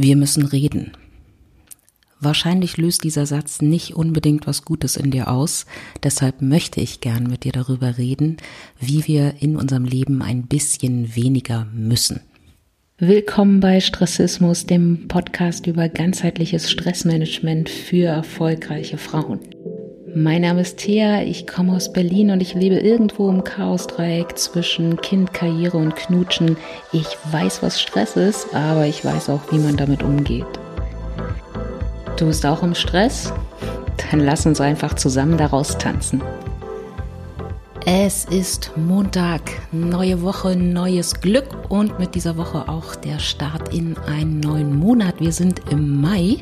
Wir müssen reden. Wahrscheinlich löst dieser Satz nicht unbedingt was Gutes in dir aus. Deshalb möchte ich gern mit dir darüber reden, wie wir in unserem Leben ein bisschen weniger müssen. Willkommen bei Stressismus, dem Podcast über ganzheitliches Stressmanagement für erfolgreiche Frauen. Mein Name ist Thea, ich komme aus Berlin und ich lebe irgendwo im Chaosdreieck zwischen Kind, Karriere und Knutschen. Ich weiß, was Stress ist, aber ich weiß auch, wie man damit umgeht. Du bist auch im Stress? Dann lass uns einfach zusammen daraus tanzen. Es ist Montag, neue Woche, neues Glück und mit dieser Woche auch der Start in einen neuen Monat. Wir sind im Mai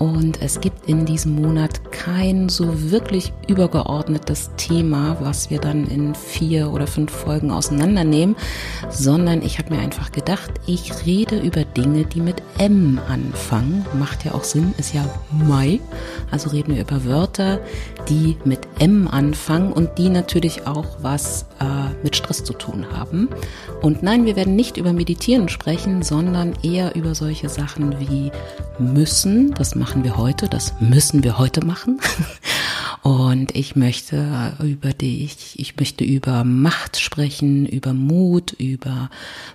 und es gibt in diesem Monat kein so wirklich übergeordnetes Thema, was wir dann in vier oder fünf Folgen auseinandernehmen, sondern ich habe mir einfach gedacht, ich rede über Dinge, die mit M anfangen. Macht ja auch Sinn, ist ja Mai. Also reden wir über Wörter, die mit M anfangen und die natürlich auch was äh, mit Stress zu tun haben. Und nein, wir werden nicht über Meditieren sprechen, sondern eher über solche Sachen wie müssen. Das machen wir heute, das müssen wir heute machen. Und ich möchte über dich, ich möchte über Macht sprechen, über Mut, über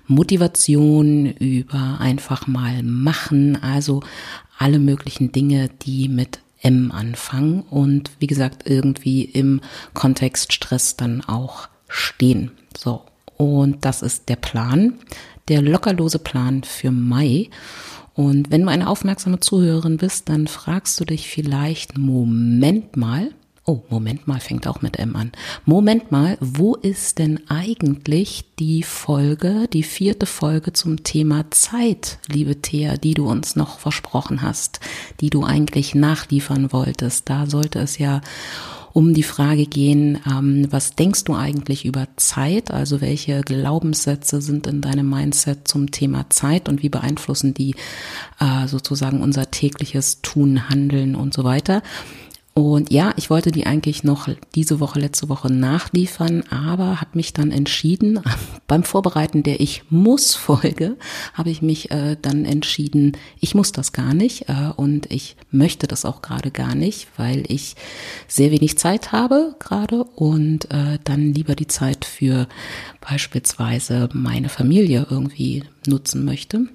Motivation, über einfach mal machen, also alle möglichen Dinge, die mit M anfangen und wie gesagt irgendwie im Kontext Stress dann auch stehen. So. Und das ist der Plan, der lockerlose Plan für Mai. Und wenn du eine aufmerksame Zuhörerin bist, dann fragst du dich vielleicht, Moment mal, oh, Moment mal fängt auch mit M an. Moment mal, wo ist denn eigentlich die Folge, die vierte Folge zum Thema Zeit, liebe Thea, die du uns noch versprochen hast, die du eigentlich nachliefern wolltest? Da sollte es ja um die Frage gehen, ähm, was denkst du eigentlich über Zeit? Also welche Glaubenssätze sind in deinem Mindset zum Thema Zeit und wie beeinflussen die äh, sozusagen unser tägliches Tun, Handeln und so weiter? Und ja, ich wollte die eigentlich noch diese Woche, letzte Woche nachliefern, aber habe mich dann entschieden, beim Vorbereiten der Ich muss Folge, habe ich mich äh, dann entschieden, ich muss das gar nicht äh, und ich möchte das auch gerade gar nicht, weil ich sehr wenig Zeit habe gerade und äh, dann lieber die Zeit für beispielsweise meine Familie irgendwie nutzen möchte.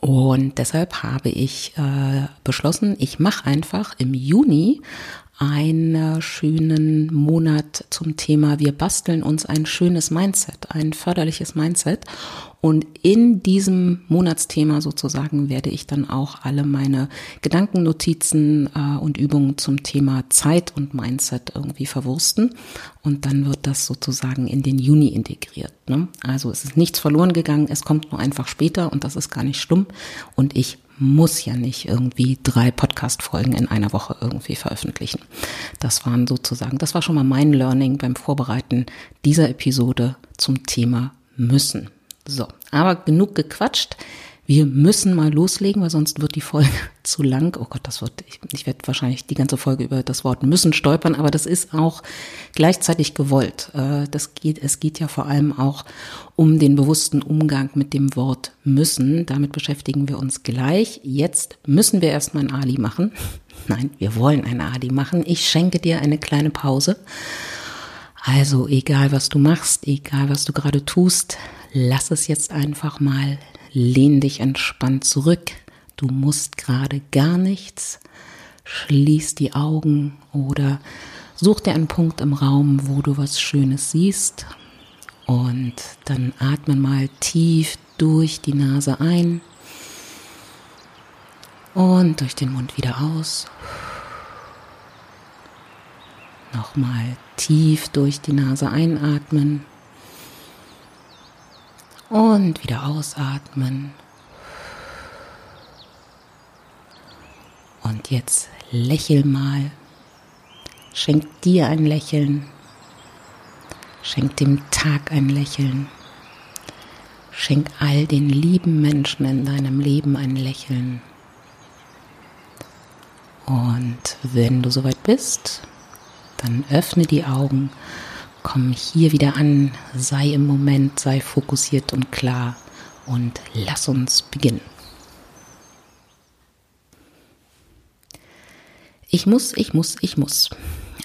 Und deshalb habe ich äh, beschlossen, ich mache einfach im Juni einen schönen Monat zum Thema, wir basteln uns ein schönes Mindset, ein förderliches Mindset. Und in diesem Monatsthema sozusagen werde ich dann auch alle meine Gedankennotizen äh, und Übungen zum Thema Zeit und Mindset irgendwie verwursten. Und dann wird das sozusagen in den Juni integriert. Ne? Also es ist nichts verloren gegangen, es kommt nur einfach später und das ist gar nicht schlimm. Und ich muss ja nicht irgendwie drei Podcast-Folgen in einer Woche irgendwie veröffentlichen. Das waren sozusagen, das war schon mal mein Learning beim Vorbereiten dieser Episode zum Thema müssen. So, aber genug gequatscht. Wir müssen mal loslegen, weil sonst wird die Folge zu lang. Oh Gott, das wird, ich, ich werde wahrscheinlich die ganze Folge über das Wort müssen stolpern, aber das ist auch gleichzeitig gewollt. Äh, das geht, es geht ja vor allem auch um den bewussten Umgang mit dem Wort müssen. Damit beschäftigen wir uns gleich. Jetzt müssen wir erstmal ein Ali machen. Nein, wir wollen ein Ali machen. Ich schenke dir eine kleine Pause. Also egal was du machst, egal was du gerade tust, lass es jetzt einfach mal, lehn dich entspannt zurück. Du musst gerade gar nichts. Schließ die Augen oder such dir einen Punkt im Raum, wo du was Schönes siehst. Und dann atme mal tief durch die Nase ein und durch den Mund wieder aus. Nochmal tief durch die Nase einatmen und wieder ausatmen. Und jetzt lächel mal. Schenk dir ein Lächeln. Schenk dem Tag ein Lächeln. Schenk all den lieben Menschen in deinem Leben ein Lächeln. Und wenn du soweit bist, dann öffne die Augen komm hier wieder an, sei im Moment, sei fokussiert und klar und lass uns beginnen. Ich muss, ich muss, ich muss.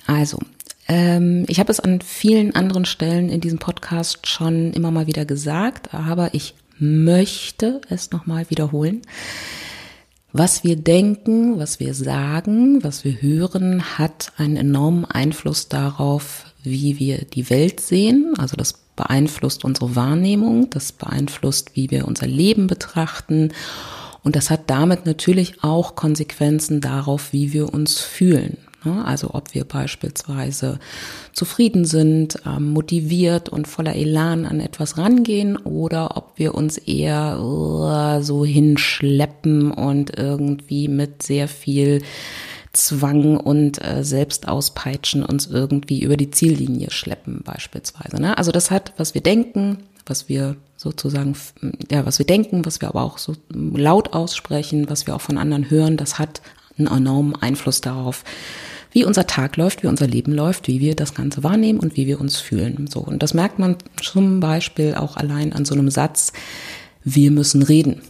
Also, ähm, ich habe es an vielen anderen Stellen in diesem Podcast schon immer mal wieder gesagt, aber ich möchte es nochmal wiederholen. Was wir denken, was wir sagen, was wir hören, hat einen enormen Einfluss darauf, wie wir die Welt sehen. Also das beeinflusst unsere Wahrnehmung, das beeinflusst, wie wir unser Leben betrachten. Und das hat damit natürlich auch Konsequenzen darauf, wie wir uns fühlen. Ne? Also ob wir beispielsweise zufrieden sind, ähm, motiviert und voller Elan an etwas rangehen oder ob wir uns eher uh, so hinschleppen und irgendwie mit sehr viel Zwang und äh, Selbstauspeitschen uns irgendwie über die Ziellinie schleppen beispielsweise. Ne? Also das hat, was wir denken, was wir sozusagen, ja, was wir denken, was wir aber auch so laut aussprechen, was wir auch von anderen hören, das hat einen enormen Einfluss darauf, wie unser Tag läuft, wie unser Leben läuft, wie wir das Ganze wahrnehmen und wie wir uns fühlen. So. Und das merkt man zum Beispiel auch allein an so einem Satz, wir müssen reden.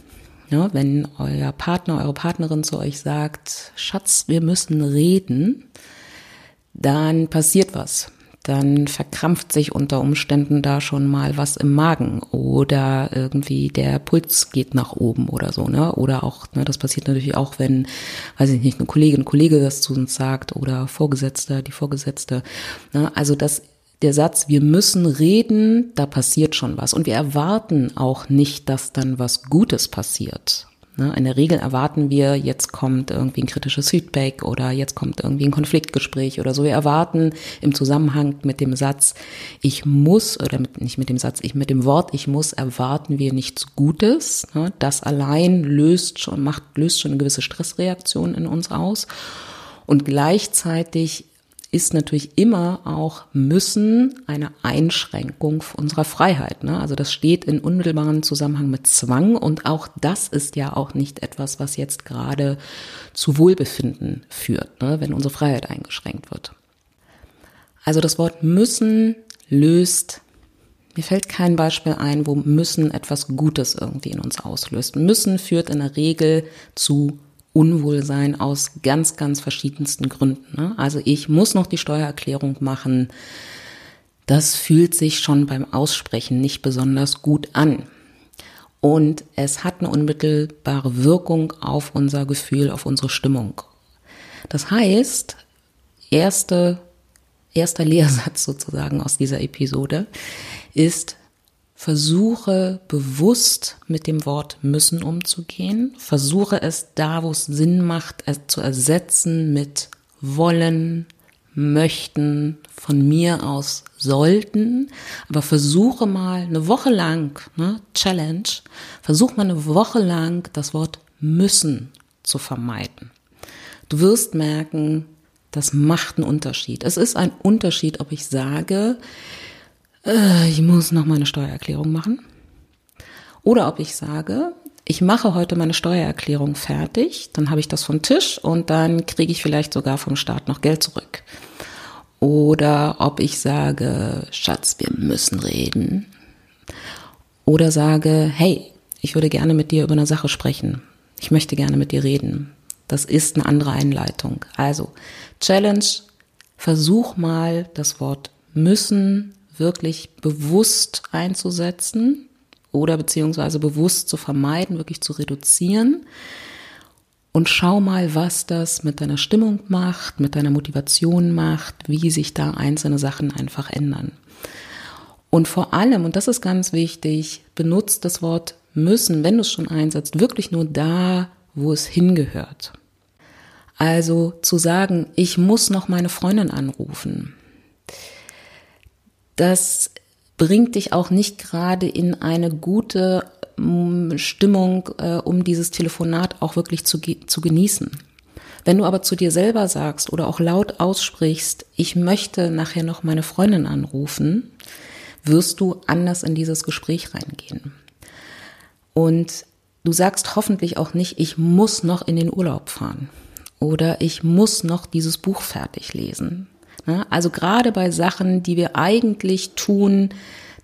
Ja, wenn euer Partner, eure Partnerin zu euch sagt, Schatz, wir müssen reden, dann passiert was dann verkrampft sich unter Umständen da schon mal was im Magen oder irgendwie der Puls geht nach oben oder so, ne? Oder auch, ne, das passiert natürlich auch, wenn, weiß ich nicht, eine Kollegin, ein Kollege das zu uns sagt oder Vorgesetzter, die Vorgesetzte. Ne? Also das der Satz, wir müssen reden, da passiert schon was. Und wir erwarten auch nicht, dass dann was Gutes passiert. Ne, in der Regel erwarten wir, jetzt kommt irgendwie ein kritisches Feedback oder jetzt kommt irgendwie ein Konfliktgespräch oder so. Wir erwarten im Zusammenhang mit dem Satz, ich muss, oder mit, nicht mit dem Satz, ich mit dem Wort, ich muss, erwarten wir nichts Gutes. Ne, das allein löst schon, macht, löst schon eine gewisse Stressreaktion in uns aus. Und gleichzeitig ist natürlich immer auch müssen eine Einschränkung unserer Freiheit. Ne? Also das steht in unmittelbaren Zusammenhang mit Zwang und auch das ist ja auch nicht etwas, was jetzt gerade zu Wohlbefinden führt, ne? wenn unsere Freiheit eingeschränkt wird. Also das Wort müssen löst mir fällt kein Beispiel ein, wo müssen etwas Gutes irgendwie in uns auslöst. Müssen führt in der Regel zu Unwohlsein aus ganz, ganz verschiedensten Gründen. Ne? Also ich muss noch die Steuererklärung machen. Das fühlt sich schon beim Aussprechen nicht besonders gut an. Und es hat eine unmittelbare Wirkung auf unser Gefühl, auf unsere Stimmung. Das heißt, erste, erster Lehrsatz sozusagen aus dieser Episode ist, Versuche bewusst mit dem Wort müssen umzugehen. Versuche es da, wo es Sinn macht, es zu ersetzen mit wollen, möchten, von mir aus sollten. Aber versuche mal eine Woche lang, ne, Challenge, versuch mal eine Woche lang das Wort müssen zu vermeiden. Du wirst merken, das macht einen Unterschied. Es ist ein Unterschied, ob ich sage, äh, ich muss noch meine Steuererklärung machen. Oder ob ich sage, ich mache heute meine Steuererklärung fertig, dann habe ich das vom Tisch und dann kriege ich vielleicht sogar vom Staat noch Geld zurück. Oder ob ich sage, Schatz, wir müssen reden. Oder sage, hey, ich würde gerne mit dir über eine Sache sprechen. Ich möchte gerne mit dir reden. Das ist eine andere Einleitung. Also, Challenge, versuch mal das Wort müssen wirklich bewusst einzusetzen oder beziehungsweise bewusst zu vermeiden, wirklich zu reduzieren. Und schau mal, was das mit deiner Stimmung macht, mit deiner Motivation macht, wie sich da einzelne Sachen einfach ändern. Und vor allem, und das ist ganz wichtig, benutzt das Wort müssen, wenn du es schon einsetzt, wirklich nur da, wo es hingehört. Also zu sagen, ich muss noch meine Freundin anrufen das bringt dich auch nicht gerade in eine gute mm, Stimmung, äh, um dieses Telefonat auch wirklich zu, zu genießen. Wenn du aber zu dir selber sagst oder auch laut aussprichst, ich möchte nachher noch meine Freundin anrufen, wirst du anders in dieses Gespräch reingehen. Und du sagst hoffentlich auch nicht, ich muss noch in den Urlaub fahren oder ich muss noch dieses Buch fertig lesen? Also gerade bei Sachen, die wir eigentlich tun,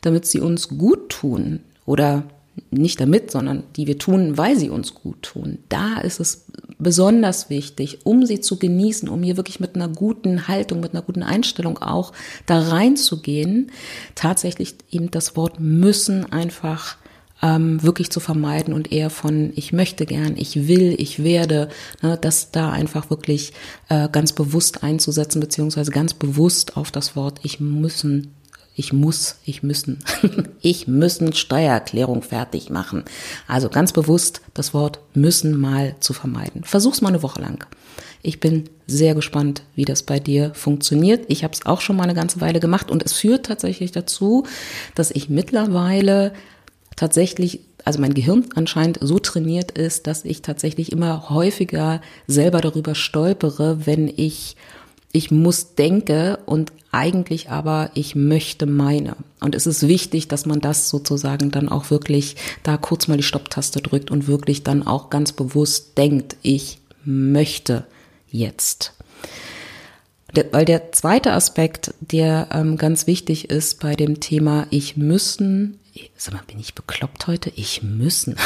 damit sie uns gut tun oder nicht damit, sondern die wir tun, weil sie uns gut tun. Da ist es besonders wichtig, um sie zu genießen, um hier wirklich mit einer guten Haltung, mit einer guten Einstellung auch da reinzugehen, tatsächlich eben das Wort müssen einfach ähm, wirklich zu vermeiden und eher von ich möchte gern, ich will, ich werde, ne, das da einfach wirklich äh, ganz bewusst einzusetzen, beziehungsweise ganz bewusst auf das Wort ich müssen ich muss, ich müssen, ich müssen Steuererklärung fertig machen. Also ganz bewusst das Wort müssen mal zu vermeiden. Versuch's mal eine Woche lang. Ich bin sehr gespannt, wie das bei dir funktioniert. Ich habe es auch schon mal eine ganze Weile gemacht und es führt tatsächlich dazu, dass ich mittlerweile tatsächlich, also mein Gehirn anscheinend so trainiert ist, dass ich tatsächlich immer häufiger selber darüber stolpere, wenn ich ich muss denke und eigentlich aber ich möchte meine. Und es ist wichtig, dass man das sozusagen dann auch wirklich da kurz mal die Stopptaste drückt und wirklich dann auch ganz bewusst denkt, ich möchte jetzt. Weil der zweite Aspekt, der ähm, ganz wichtig ist bei dem Thema ich müssen, sag mal, bin ich bekloppt heute? Ich müssen.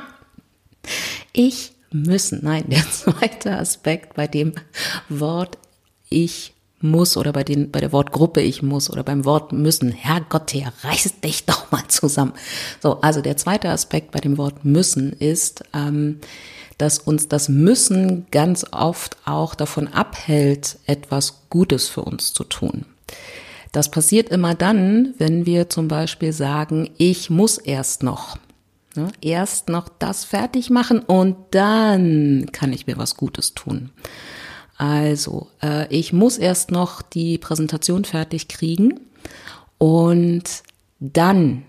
ich müssen. Nein, der zweite Aspekt bei dem Wort ich muss oder bei, den, bei der Wortgruppe ich muss oder beim Wort müssen. Herrgott, der reiß dich doch mal zusammen. So, also der zweite Aspekt bei dem Wort müssen ist, ähm, dass uns das Müssen ganz oft auch davon abhält, etwas Gutes für uns zu tun. Das passiert immer dann, wenn wir zum Beispiel sagen, ich muss erst noch. Ne? Erst noch das fertig machen und dann kann ich mir was Gutes tun. Also, äh, ich muss erst noch die Präsentation fertig kriegen und dann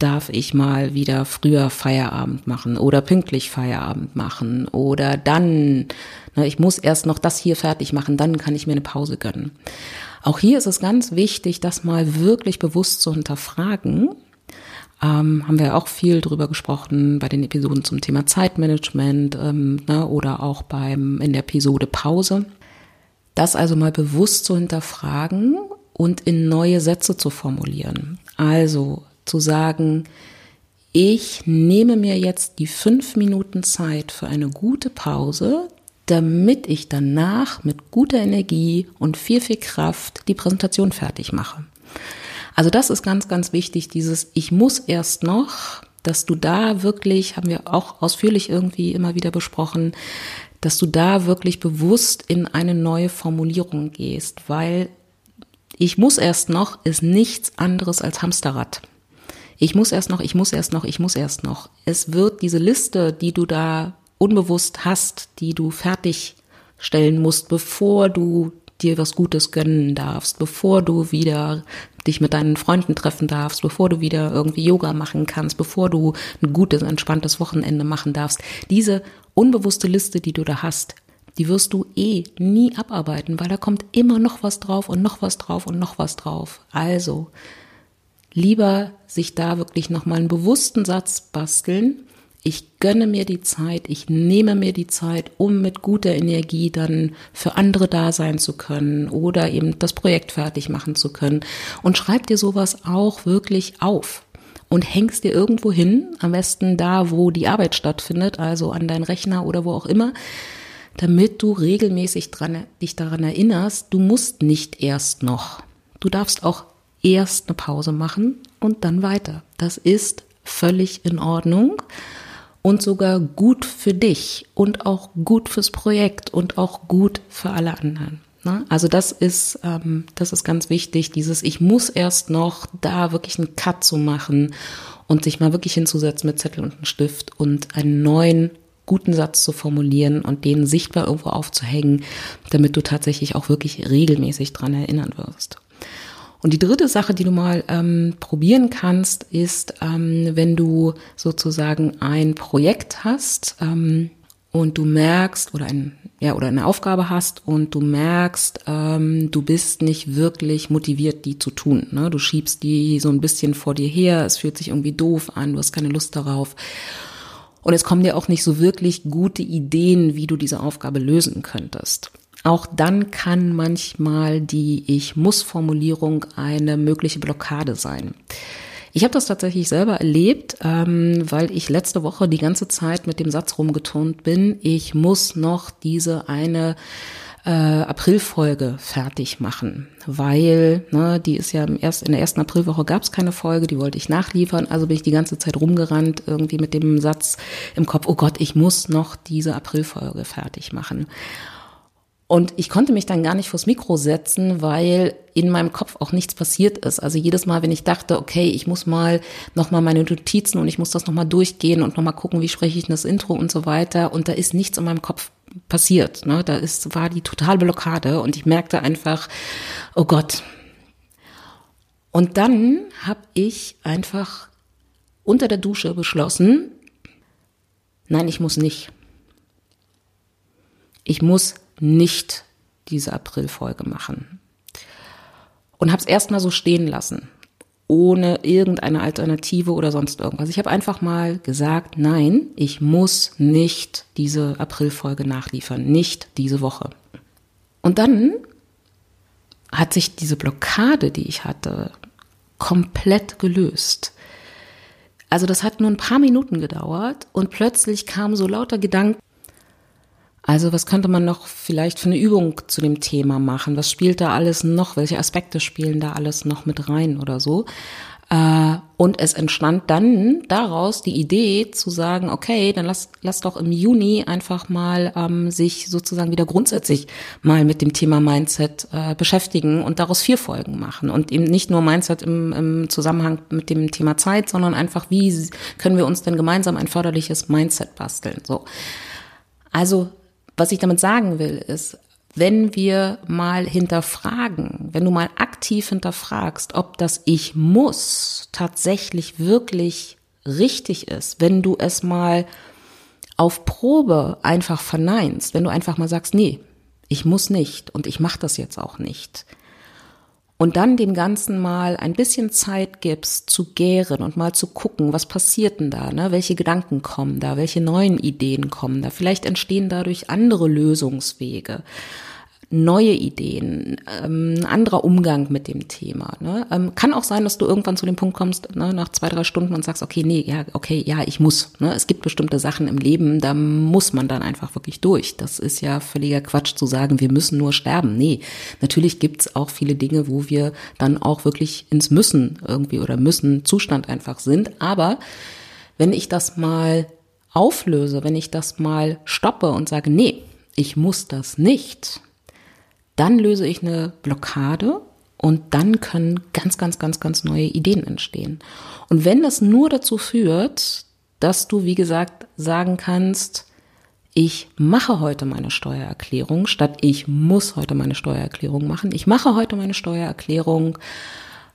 darf ich mal wieder früher Feierabend machen oder pünktlich Feierabend machen oder dann, ne, ich muss erst noch das hier fertig machen, dann kann ich mir eine Pause gönnen. Auch hier ist es ganz wichtig, das mal wirklich bewusst zu hinterfragen ähm, haben wir auch viel drüber gesprochen bei den Episoden zum Thema Zeitmanagement ähm, ne, oder auch beim in der Episode Pause. Das also mal bewusst zu hinterfragen und in neue Sätze zu formulieren. Also zu sagen, ich nehme mir jetzt die fünf Minuten Zeit für eine gute Pause, damit ich danach mit guter Energie und viel, viel Kraft die Präsentation fertig mache. Also das ist ganz, ganz wichtig, dieses Ich muss erst noch, dass du da wirklich, haben wir auch ausführlich irgendwie immer wieder besprochen, dass du da wirklich bewusst in eine neue Formulierung gehst, weil ich muss erst noch ist nichts anderes als Hamsterrad. Ich muss erst noch, ich muss erst noch, ich muss erst noch. Es wird diese Liste, die du da unbewusst hast, die du fertigstellen musst, bevor du dir was Gutes gönnen darfst, bevor du wieder dich mit deinen Freunden treffen darfst, bevor du wieder irgendwie Yoga machen kannst, bevor du ein gutes, entspanntes Wochenende machen darfst. Diese unbewusste Liste, die du da hast, die wirst du eh nie abarbeiten, weil da kommt immer noch was drauf und noch was drauf und noch was drauf. Also lieber sich da wirklich nochmal einen bewussten Satz basteln, ich gönne mir die Zeit, ich nehme mir die Zeit, um mit guter Energie dann für andere da sein zu können oder eben das Projekt fertig machen zu können. Und schreib dir sowas auch wirklich auf und hängst dir irgendwo hin, am besten da, wo die Arbeit stattfindet, also an deinen Rechner oder wo auch immer, damit du regelmäßig dran, dich daran erinnerst, du musst nicht erst noch. Du darfst auch erst eine Pause machen und dann weiter. Das ist völlig in Ordnung und sogar gut für dich und auch gut fürs Projekt und auch gut für alle anderen. Ne? Also das ist, ähm, das ist ganz wichtig, dieses Ich muss erst noch da wirklich einen Cut zu machen und sich mal wirklich hinzusetzen mit Zettel und einem Stift und einen neuen guten Satz zu formulieren und den sichtbar irgendwo aufzuhängen, damit du tatsächlich auch wirklich regelmäßig dran erinnern wirst. Und die dritte Sache, die du mal ähm, probieren kannst, ist, ähm, wenn du sozusagen ein Projekt hast ähm, und du merkst oder ein ja oder eine Aufgabe hast und du merkst, ähm, du bist nicht wirklich motiviert, die zu tun. Ne? Du schiebst die so ein bisschen vor dir her, es fühlt sich irgendwie doof an, du hast keine Lust darauf. Und es kommen dir auch nicht so wirklich gute Ideen, wie du diese Aufgabe lösen könntest. Auch dann kann manchmal die Ich muss Formulierung eine mögliche Blockade sein. Ich habe das tatsächlich selber erlebt, ähm, weil ich letzte Woche die ganze Zeit mit dem Satz rumgeturnt bin, ich muss noch diese eine äh, Aprilfolge fertig machen, weil ne, die ist ja im erst, in der ersten Aprilwoche gab es keine Folge, die wollte ich nachliefern, also bin ich die ganze Zeit rumgerannt irgendwie mit dem Satz im Kopf, oh Gott, ich muss noch diese Aprilfolge fertig machen. Und ich konnte mich dann gar nicht vors Mikro setzen, weil in meinem Kopf auch nichts passiert ist. Also jedes Mal, wenn ich dachte, okay, ich muss mal nochmal meine Notizen und ich muss das nochmal durchgehen und nochmal gucken, wie spreche ich das Intro und so weiter. Und da ist nichts in meinem Kopf passiert. Ne? Da ist, war die totale Blockade und ich merkte einfach, oh Gott. Und dann habe ich einfach unter der Dusche beschlossen, nein, ich muss nicht. Ich muss nicht diese Aprilfolge machen. Und habe es erstmal so stehen lassen, ohne irgendeine Alternative oder sonst irgendwas. Ich habe einfach mal gesagt, nein, ich muss nicht diese Aprilfolge nachliefern, nicht diese Woche. Und dann hat sich diese Blockade, die ich hatte, komplett gelöst. Also das hat nur ein paar Minuten gedauert und plötzlich kamen so lauter Gedanken, also was könnte man noch vielleicht für eine Übung zu dem Thema machen? Was spielt da alles noch? Welche Aspekte spielen da alles noch mit rein oder so? Äh, und es entstand dann daraus die Idee zu sagen, okay, dann lass, lass doch im Juni einfach mal ähm, sich sozusagen wieder grundsätzlich mal mit dem Thema Mindset äh, beschäftigen und daraus vier Folgen machen. Und eben nicht nur Mindset im, im Zusammenhang mit dem Thema Zeit, sondern einfach, wie können wir uns denn gemeinsam ein förderliches Mindset basteln? So. Also was ich damit sagen will, ist, wenn wir mal hinterfragen, wenn du mal aktiv hinterfragst, ob das Ich muss tatsächlich wirklich richtig ist, wenn du es mal auf Probe einfach verneinst, wenn du einfach mal sagst, nee, ich muss nicht und ich mache das jetzt auch nicht, und dann dem Ganzen mal ein bisschen Zeit gibst zu gären und mal zu gucken, was passiert denn da, ne? welche Gedanken kommen da, welche neuen Ideen kommen da, vielleicht entstehen dadurch andere Lösungswege neue Ideen, ähm, anderer Umgang mit dem Thema. Ne? Ähm, kann auch sein, dass du irgendwann zu dem Punkt kommst, ne, nach zwei, drei Stunden und sagst, okay, nee, ja, okay, ja, ich muss. Ne? Es gibt bestimmte Sachen im Leben, da muss man dann einfach wirklich durch. Das ist ja völliger Quatsch zu sagen, wir müssen nur sterben. Nee, natürlich gibt's auch viele Dinge, wo wir dann auch wirklich ins Müssen irgendwie oder müssen Zustand einfach sind. Aber wenn ich das mal auflöse, wenn ich das mal stoppe und sage, nee, ich muss das nicht, dann löse ich eine Blockade und dann können ganz, ganz, ganz, ganz neue Ideen entstehen. Und wenn das nur dazu führt, dass du, wie gesagt, sagen kannst, ich mache heute meine Steuererklärung, statt ich muss heute meine Steuererklärung machen. Ich mache heute meine Steuererklärung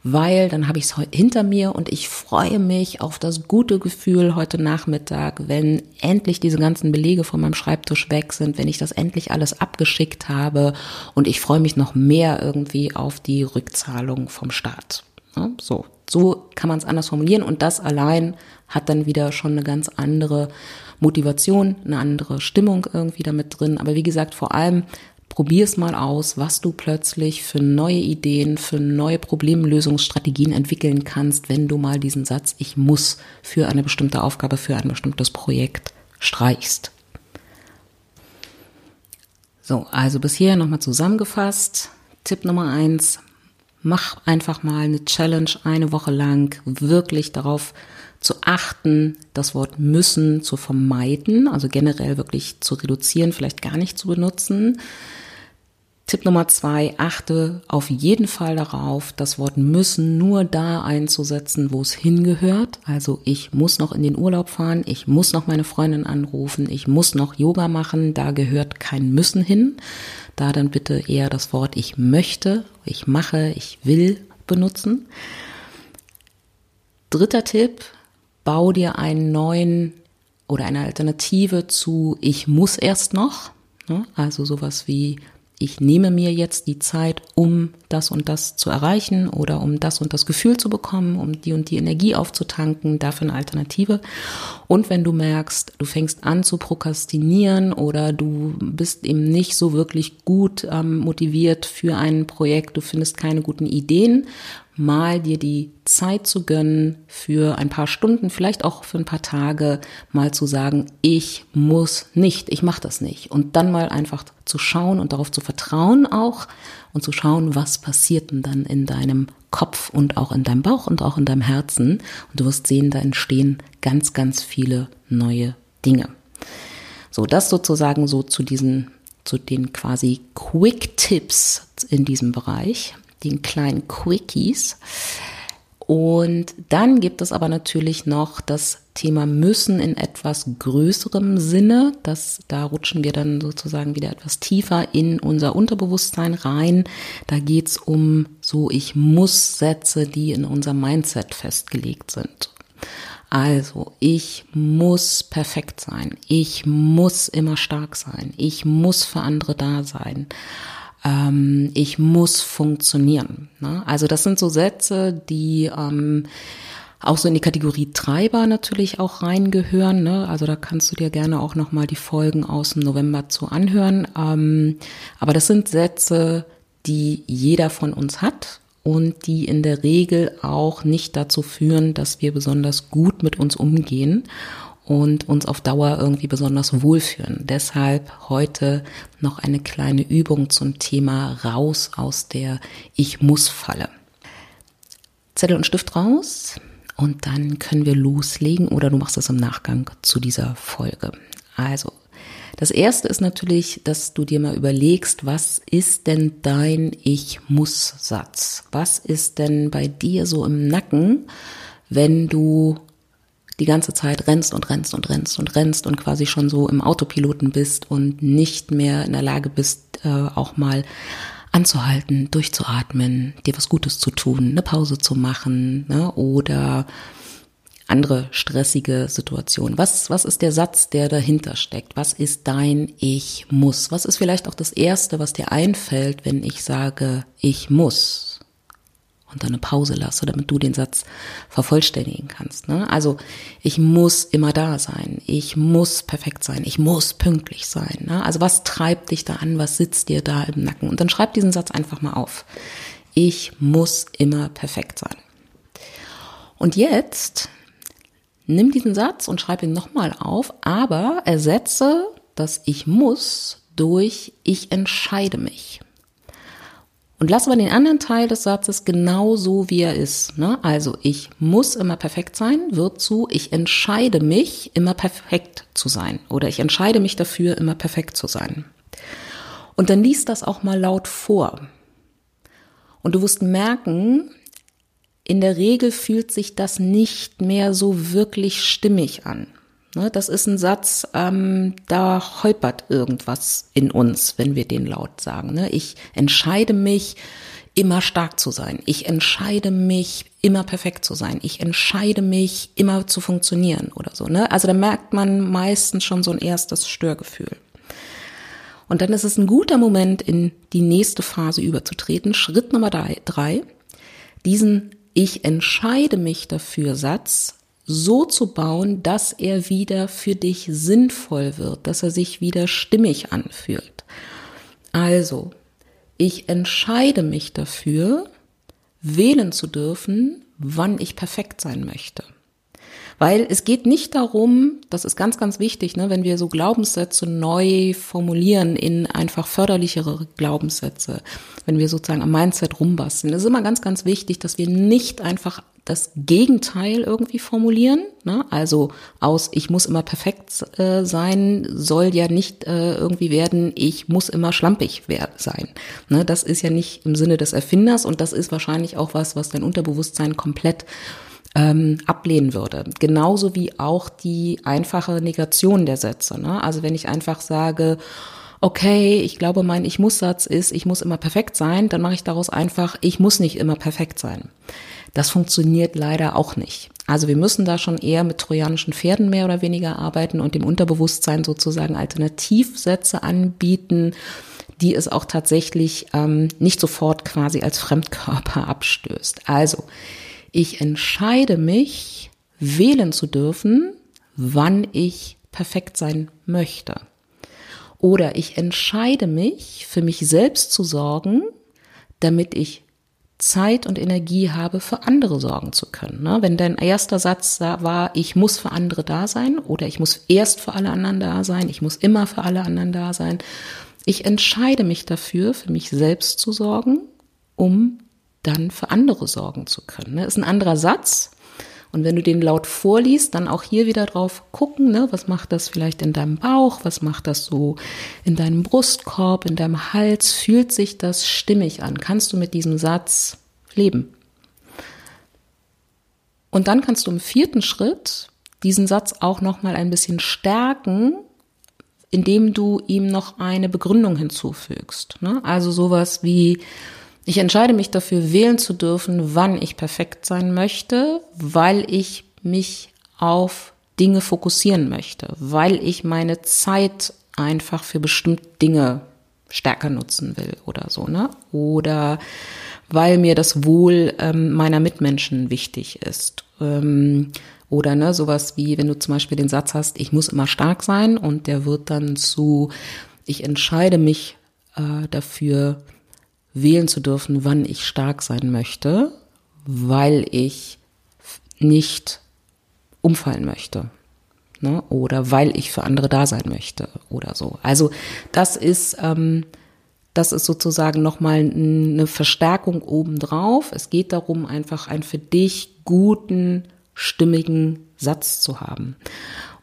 weil dann habe ich es hinter mir und ich freue mich auf das gute Gefühl heute Nachmittag, wenn endlich diese ganzen Belege von meinem Schreibtisch weg sind, wenn ich das endlich alles abgeschickt habe und ich freue mich noch mehr irgendwie auf die Rückzahlung vom Staat. Ja, so, so kann man es anders formulieren und das allein hat dann wieder schon eine ganz andere Motivation, eine andere Stimmung irgendwie damit drin. Aber wie gesagt, vor allem Probier es mal aus, was du plötzlich für neue Ideen, für neue Problemlösungsstrategien entwickeln kannst, wenn du mal diesen Satz Ich muss für eine bestimmte Aufgabe, für ein bestimmtes Projekt streichst. So, also bisher nochmal zusammengefasst. Tipp Nummer eins, mach einfach mal eine Challenge eine Woche lang, wirklich darauf zu achten, das Wort müssen zu vermeiden, also generell wirklich zu reduzieren, vielleicht gar nicht zu benutzen. Tipp Nummer zwei, achte auf jeden Fall darauf, das Wort müssen nur da einzusetzen, wo es hingehört. Also ich muss noch in den Urlaub fahren, ich muss noch meine Freundin anrufen, ich muss noch Yoga machen, da gehört kein müssen hin. Da dann bitte eher das Wort ich möchte, ich mache, ich will benutzen. Dritter Tipp, bau dir einen neuen oder eine Alternative zu ich muss erst noch. Ne? Also sowas wie ich nehme mir jetzt die Zeit, um das und das zu erreichen oder um das und das Gefühl zu bekommen, um die und die Energie aufzutanken, dafür eine Alternative. Und wenn du merkst, du fängst an zu prokrastinieren oder du bist eben nicht so wirklich gut ähm, motiviert für ein Projekt, du findest keine guten Ideen, mal dir die Zeit zu gönnen, für ein paar Stunden, vielleicht auch für ein paar Tage, mal zu sagen, ich muss nicht, ich mache das nicht. Und dann mal einfach zu schauen und darauf zu vertrauen auch und zu schauen, was passiert denn dann in deinem Kopf und auch in deinem Bauch und auch in deinem Herzen. Und du wirst sehen, da entstehen ganz, ganz viele neue Dinge. So, das sozusagen so zu diesen, zu den quasi Quick Tipps in diesem Bereich den kleinen Quickies. Und dann gibt es aber natürlich noch das Thema müssen in etwas größerem Sinne. Das, da rutschen wir dann sozusagen wieder etwas tiefer in unser Unterbewusstsein rein. Da geht's um so ich muss Sätze, die in unserem Mindset festgelegt sind. Also, ich muss perfekt sein. Ich muss immer stark sein. Ich muss für andere da sein ähm, ich muss funktionieren. Ne? Also das sind so Sätze, die ähm, auch so in die Kategorie Treiber natürlich auch reingehören. Ne? Also da kannst du dir gerne auch nochmal die Folgen aus dem November zu anhören. Ähm, aber das sind Sätze, die jeder von uns hat und die in der Regel auch nicht dazu führen, dass wir besonders gut mit uns umgehen und uns auf Dauer irgendwie besonders wohlfühlen. Deshalb heute noch eine kleine Übung zum Thema raus aus der Ich muss Falle. Zettel und Stift raus und dann können wir loslegen oder du machst es im Nachgang zu dieser Folge. Also, das erste ist natürlich, dass du dir mal überlegst, was ist denn dein Ich muss Satz? Was ist denn bei dir so im Nacken, wenn du die ganze Zeit rennst und rennst und rennst und rennst und quasi schon so im Autopiloten bist und nicht mehr in der Lage bist, äh, auch mal anzuhalten, durchzuatmen, dir was Gutes zu tun, eine Pause zu machen ne, oder andere stressige Situationen. Was, was ist der Satz, der dahinter steckt? Was ist dein Ich muss? Was ist vielleicht auch das Erste, was dir einfällt, wenn ich sage, ich muss? Und dann eine Pause lasse, damit du den Satz vervollständigen kannst. Ne? Also ich muss immer da sein, ich muss perfekt sein, ich muss pünktlich sein. Ne? Also was treibt dich da an, was sitzt dir da im Nacken? Und dann schreib diesen Satz einfach mal auf. Ich muss immer perfekt sein. Und jetzt nimm diesen Satz und schreib ihn nochmal auf, aber ersetze das Ich muss durch Ich entscheide mich. Und lass aber den anderen Teil des Satzes genau so, wie er ist. Ne? Also ich muss immer perfekt sein, wird zu, ich entscheide mich, immer perfekt zu sein. Oder ich entscheide mich dafür, immer perfekt zu sein. Und dann liest das auch mal laut vor. Und du wirst merken, in der Regel fühlt sich das nicht mehr so wirklich stimmig an. Ne, das ist ein Satz, ähm, da holpert irgendwas in uns, wenn wir den laut sagen. Ne? Ich entscheide mich, immer stark zu sein. Ich entscheide mich, immer perfekt zu sein. Ich entscheide mich, immer zu funktionieren oder so. Ne? Also da merkt man meistens schon so ein erstes Störgefühl. Und dann ist es ein guter Moment, in die nächste Phase überzutreten. Schritt Nummer drei, diesen Ich entscheide mich dafür Satz so zu bauen, dass er wieder für dich sinnvoll wird, dass er sich wieder stimmig anfühlt. Also, ich entscheide mich dafür, wählen zu dürfen, wann ich perfekt sein möchte. Weil es geht nicht darum, das ist ganz, ganz wichtig, ne, wenn wir so Glaubenssätze neu formulieren in einfach förderlichere Glaubenssätze, wenn wir sozusagen am Mindset rumbasteln, ist immer ganz, ganz wichtig, dass wir nicht einfach das Gegenteil irgendwie formulieren. Ne? Also aus ich muss immer perfekt äh, sein soll ja nicht äh, irgendwie werden, ich muss immer schlampig sein. Ne? Das ist ja nicht im Sinne des Erfinders und das ist wahrscheinlich auch was, was dein Unterbewusstsein komplett ähm, ablehnen würde. Genauso wie auch die einfache Negation der Sätze. Ne? Also wenn ich einfach sage, okay, ich glaube, mein Ich muss Satz ist, ich muss immer perfekt sein, dann mache ich daraus einfach, ich muss nicht immer perfekt sein. Das funktioniert leider auch nicht. Also wir müssen da schon eher mit trojanischen Pferden mehr oder weniger arbeiten und dem Unterbewusstsein sozusagen Alternativsätze anbieten, die es auch tatsächlich ähm, nicht sofort quasi als Fremdkörper abstößt. Also ich entscheide mich, wählen zu dürfen, wann ich perfekt sein möchte. Oder ich entscheide mich, für mich selbst zu sorgen, damit ich Zeit und Energie habe, für andere sorgen zu können. Ne? Wenn dein erster Satz war, ich muss für andere da sein oder ich muss erst für alle anderen da sein, ich muss immer für alle anderen da sein. Ich entscheide mich dafür, für mich selbst zu sorgen, um dann für andere sorgen zu können. Ne? Ist ein anderer Satz. Und wenn du den laut vorliest, dann auch hier wieder drauf gucken, ne? was macht das vielleicht in deinem Bauch, was macht das so in deinem Brustkorb, in deinem Hals, fühlt sich das stimmig an? Kannst du mit diesem Satz leben? Und dann kannst du im vierten Schritt diesen Satz auch noch mal ein bisschen stärken, indem du ihm noch eine Begründung hinzufügst. Ne? Also sowas wie ich entscheide mich dafür, wählen zu dürfen, wann ich perfekt sein möchte, weil ich mich auf Dinge fokussieren möchte, weil ich meine Zeit einfach für bestimmte Dinge stärker nutzen will oder so, ne? Oder weil mir das Wohl ähm, meiner Mitmenschen wichtig ist. Ähm, oder ne, sowas wie, wenn du zum Beispiel den Satz hast, ich muss immer stark sein und der wird dann zu, ich entscheide mich äh, dafür, wählen zu dürfen, wann ich stark sein möchte, weil ich nicht umfallen möchte. Ne? Oder weil ich für andere da sein möchte oder so. Also das ist, ähm, das ist sozusagen nochmal eine Verstärkung obendrauf. Es geht darum, einfach einen für dich guten, stimmigen Satz zu haben.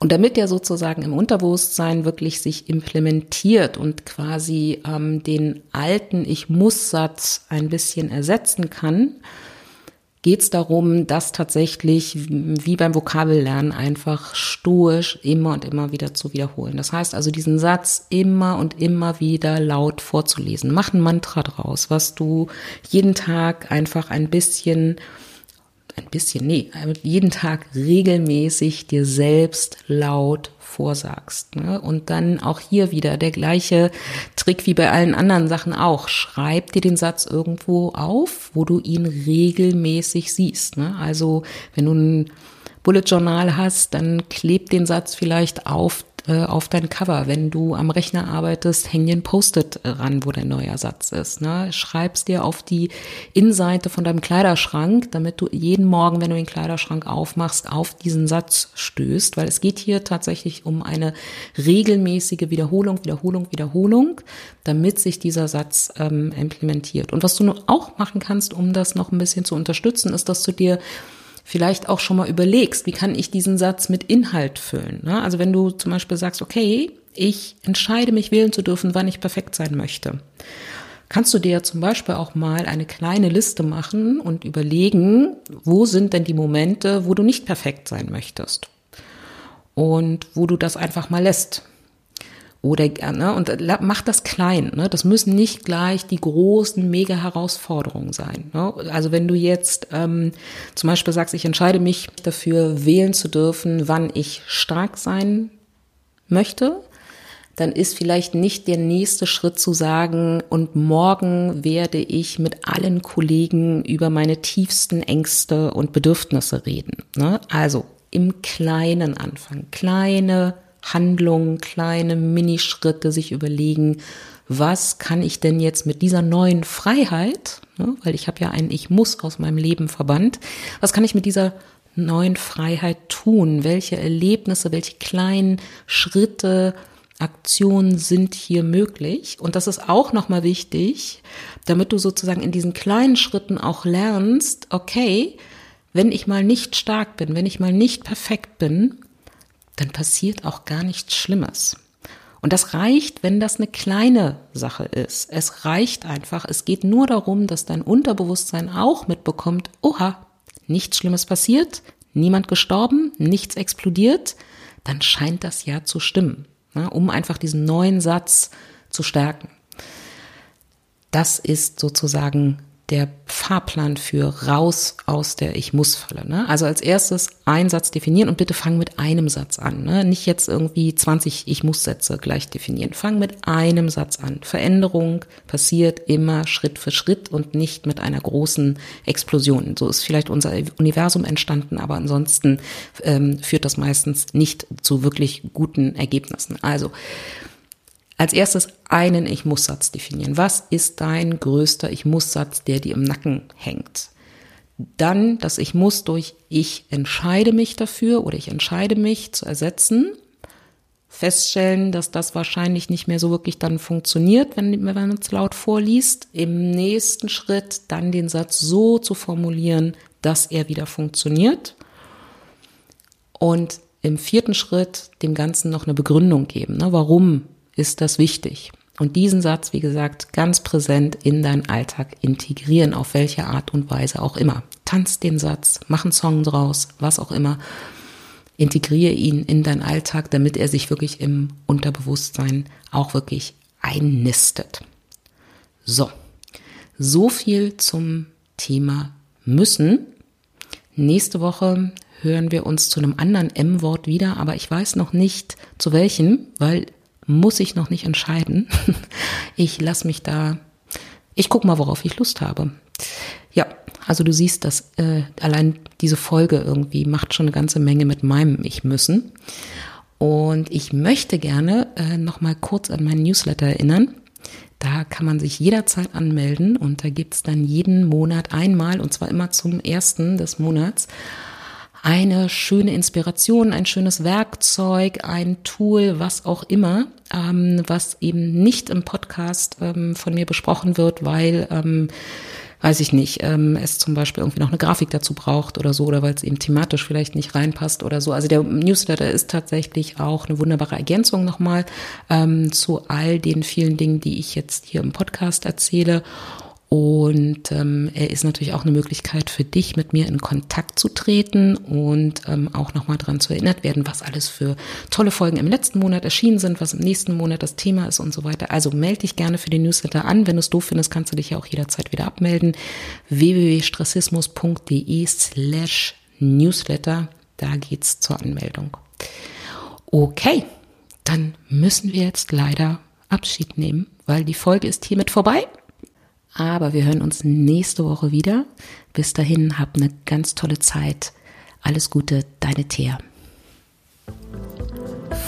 Und damit der sozusagen im Unterbewusstsein wirklich sich implementiert und quasi ähm, den alten Ich muss-Satz ein bisschen ersetzen kann, geht es darum, das tatsächlich wie beim Vokabellernen einfach stoisch immer und immer wieder zu wiederholen. Das heißt also, diesen Satz immer und immer wieder laut vorzulesen. Mach ein Mantra draus, was du jeden Tag einfach ein bisschen ein bisschen, nee, jeden Tag regelmäßig dir selbst laut vorsagst. Ne? Und dann auch hier wieder der gleiche Trick wie bei allen anderen Sachen auch. Schreib dir den Satz irgendwo auf, wo du ihn regelmäßig siehst. Ne? Also wenn du ein Bullet Journal hast, dann kleb den Satz vielleicht auf äh, auf dein Cover. Wenn du am Rechner arbeitest, häng dir ein Post-it ran, wo dein neuer Satz ist. Ne? Schreib's dir auf die Innenseite von deinem Kleiderschrank, damit du jeden Morgen, wenn du den Kleiderschrank aufmachst, auf diesen Satz stößt, weil es geht hier tatsächlich um eine regelmäßige Wiederholung, Wiederholung, Wiederholung, damit sich dieser Satz ähm, implementiert. Und was du auch machen kannst, um das noch ein bisschen zu unterstützen, ist, dass du dir vielleicht auch schon mal überlegst, wie kann ich diesen Satz mit Inhalt füllen. Ne? Also wenn du zum Beispiel sagst, okay, ich entscheide mich wählen zu dürfen, wann ich perfekt sein möchte. Kannst du dir zum Beispiel auch mal eine kleine Liste machen und überlegen, wo sind denn die Momente, wo du nicht perfekt sein möchtest? Und wo du das einfach mal lässt. Oder, ne, und mach das klein. Ne? Das müssen nicht gleich die großen Mega-Herausforderungen sein. Ne? Also wenn du jetzt ähm, zum Beispiel sagst, ich entscheide mich dafür, wählen zu dürfen, wann ich stark sein möchte, dann ist vielleicht nicht der nächste Schritt zu sagen, und morgen werde ich mit allen Kollegen über meine tiefsten Ängste und Bedürfnisse reden. Ne? Also im Kleinen anfangen, kleine Handlungen, kleine Minischritte sich überlegen, was kann ich denn jetzt mit dieser neuen Freiheit, ne, weil ich habe ja ein Ich muss aus meinem Leben verbannt, was kann ich mit dieser neuen Freiheit tun? Welche Erlebnisse, welche kleinen Schritte, Aktionen sind hier möglich? Und das ist auch nochmal wichtig, damit du sozusagen in diesen kleinen Schritten auch lernst, okay, wenn ich mal nicht stark bin, wenn ich mal nicht perfekt bin, dann passiert auch gar nichts Schlimmes. Und das reicht, wenn das eine kleine Sache ist. Es reicht einfach, es geht nur darum, dass dein Unterbewusstsein auch mitbekommt, oha, nichts Schlimmes passiert, niemand gestorben, nichts explodiert, dann scheint das ja zu stimmen, ne, um einfach diesen neuen Satz zu stärken. Das ist sozusagen der Fahrplan für raus aus der Ich muss-Falle. Ne? Also als erstes einen Satz definieren und bitte fang mit einem Satz an. Ne? Nicht jetzt irgendwie 20 Ich muss-Sätze gleich definieren. Fang mit einem Satz an. Veränderung passiert immer Schritt für Schritt und nicht mit einer großen Explosion. So ist vielleicht unser Universum entstanden, aber ansonsten ähm, führt das meistens nicht zu wirklich guten Ergebnissen. Also als erstes einen Ich-Muss-Satz definieren. Was ist dein größter Ich-Muss-Satz, der dir im Nacken hängt? Dann das Ich muss durch Ich entscheide mich dafür oder ich entscheide mich zu ersetzen. Feststellen, dass das wahrscheinlich nicht mehr so wirklich dann funktioniert, wenn, wenn man es laut vorliest. Im nächsten Schritt dann den Satz so zu formulieren, dass er wieder funktioniert. Und im vierten Schritt dem Ganzen noch eine Begründung geben. Ne? Warum ist das wichtig? Und diesen Satz, wie gesagt, ganz präsent in deinen Alltag integrieren, auf welche Art und Weise auch immer. Tanz den Satz, mach einen Song draus, was auch immer. Integriere ihn in deinen Alltag, damit er sich wirklich im Unterbewusstsein auch wirklich einnistet. So, so viel zum Thema müssen. Nächste Woche hören wir uns zu einem anderen M-Wort wieder, aber ich weiß noch nicht zu welchem, weil muss ich noch nicht entscheiden. Ich lasse mich da, ich guck mal, worauf ich Lust habe. Ja, also du siehst, dass äh, allein diese Folge irgendwie macht schon eine ganze Menge mit meinem Ich müssen. Und ich möchte gerne äh, noch mal kurz an meinen Newsletter erinnern. Da kann man sich jederzeit anmelden und da gibt's dann jeden Monat einmal und zwar immer zum ersten des Monats eine schöne Inspiration, ein schönes Werkzeug, ein Tool, was auch immer, ähm, was eben nicht im Podcast ähm, von mir besprochen wird, weil ähm, weiß ich nicht, ähm, es zum Beispiel irgendwie noch eine Grafik dazu braucht oder so, oder weil es eben thematisch vielleicht nicht reinpasst oder so. Also der Newsletter ist tatsächlich auch eine wunderbare Ergänzung nochmal ähm, zu all den vielen Dingen, die ich jetzt hier im Podcast erzähle. Und ähm, er ist natürlich auch eine Möglichkeit für dich, mit mir in Kontakt zu treten und ähm, auch nochmal daran zu erinnert werden, was alles für tolle Folgen im letzten Monat erschienen sind, was im nächsten Monat das Thema ist und so weiter. Also melde dich gerne für den Newsletter an. Wenn du es doof findest, kannst du dich ja auch jederzeit wieder abmelden. www.stressismus.de slash Newsletter. Da geht's zur Anmeldung. Okay, dann müssen wir jetzt leider Abschied nehmen, weil die Folge ist hiermit vorbei. Aber wir hören uns nächste Woche wieder. Bis dahin, habt eine ganz tolle Zeit. Alles Gute, deine Thea.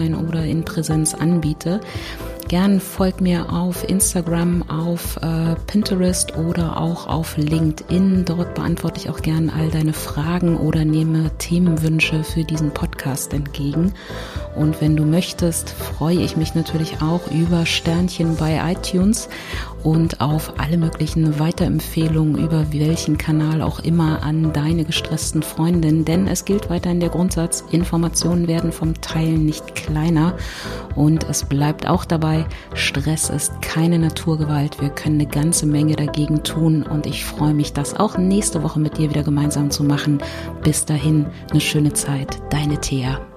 online oder in Präsenz anbiete. Gern folgt mir auf Instagram, auf äh, Pinterest oder auch auf LinkedIn. Dort beantworte ich auch gern all deine Fragen oder nehme Themenwünsche für diesen Podcast entgegen. Und wenn du möchtest, freue ich mich natürlich auch über Sternchen bei iTunes und auf alle möglichen Weiterempfehlungen über welchen Kanal auch immer an deine gestressten Freundinnen. Denn es gilt weiterhin der Grundsatz, Informationen werden vom Teilen nicht kleiner. Und es bleibt auch dabei, Stress ist keine Naturgewalt. Wir können eine ganze Menge dagegen tun und ich freue mich, das auch nächste Woche mit dir wieder gemeinsam zu machen. Bis dahin, eine schöne Zeit. Deine Thea.